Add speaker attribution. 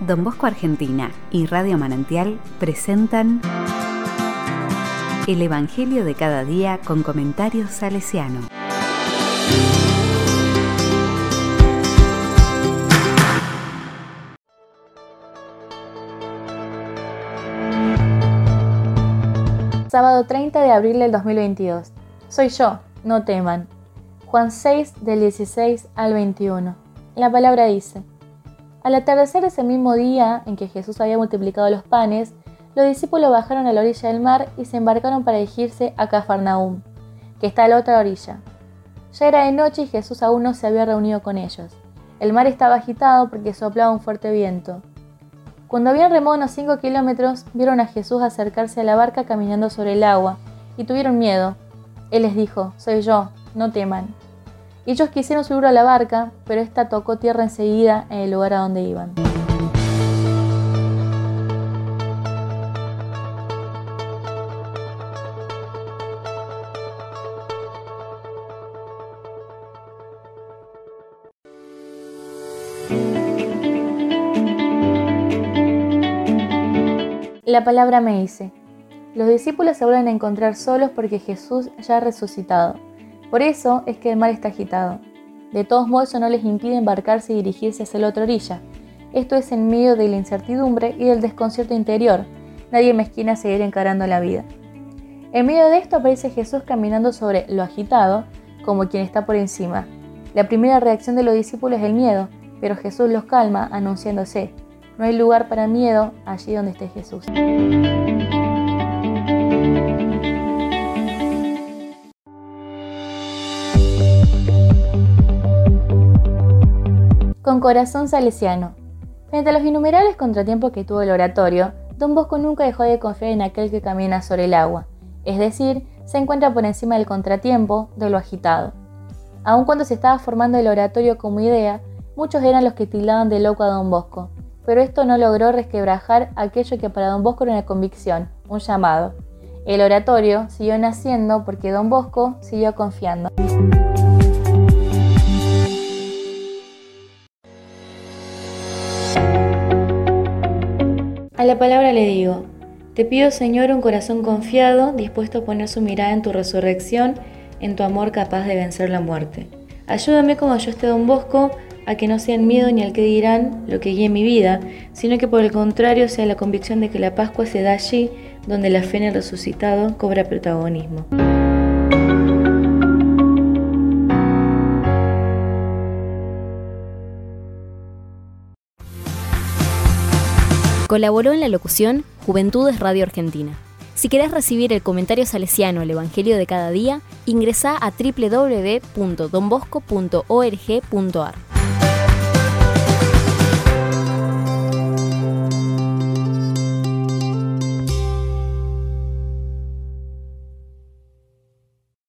Speaker 1: Don Bosco Argentina y Radio Manantial presentan El Evangelio de cada día con comentarios salesiano.
Speaker 2: Sábado 30 de abril del 2022. Soy yo, no teman. Juan 6 del 16 al 21. La palabra dice, Al atardecer ese mismo día en que Jesús había multiplicado los panes, los discípulos bajaron a la orilla del mar y se embarcaron para dirigirse a Cafarnaúm, que está a la otra orilla. Ya era de noche y Jesús aún no se había reunido con ellos. El mar estaba agitado porque soplaba un fuerte viento. Cuando habían remado unos 5 kilómetros, vieron a Jesús acercarse a la barca caminando sobre el agua y tuvieron miedo. Él les dijo, soy yo, no teman. Ellos quisieron subir a la barca, pero esta tocó tierra enseguida en el lugar a donde iban. La palabra me dice, los discípulos se vuelven a encontrar solos porque Jesús ya ha resucitado. Por eso es que el mar está agitado. De todos modos, eso no les impide embarcarse y dirigirse hacia la otra orilla. Esto es en medio de la incertidumbre y del desconcierto interior. Nadie mezquina seguir encarando la vida. En medio de esto aparece Jesús caminando sobre lo agitado, como quien está por encima. La primera reacción de los discípulos es el miedo, pero Jesús los calma anunciándose, no hay lugar para miedo allí donde esté Jesús. Con corazón salesiano. Frente a los innumerables contratiempos que tuvo el oratorio, don Bosco nunca dejó de confiar en aquel que camina sobre el agua, es decir, se encuentra por encima del contratiempo, de lo agitado. Aun cuando se estaba formando el oratorio como idea, muchos eran los que tildaban de loco a don Bosco, pero esto no logró resquebrajar aquello que para don Bosco era una convicción, un llamado. El oratorio siguió naciendo porque don Bosco siguió confiando. A la palabra le digo, te pido Señor un corazón confiado, dispuesto a poner su mirada en tu resurrección, en tu amor capaz de vencer la muerte. Ayúdame como yo esté don Bosco, a que no sean miedo ni al que dirán lo que guíe mi vida, sino que por el contrario sea la convicción de que la Pascua se da allí donde la fe en el resucitado cobra protagonismo.
Speaker 3: Colaboró en la locución Juventudes Radio Argentina. Si querés recibir el comentario salesiano El Evangelio de cada día, ingresa a www.donbosco.org.ar.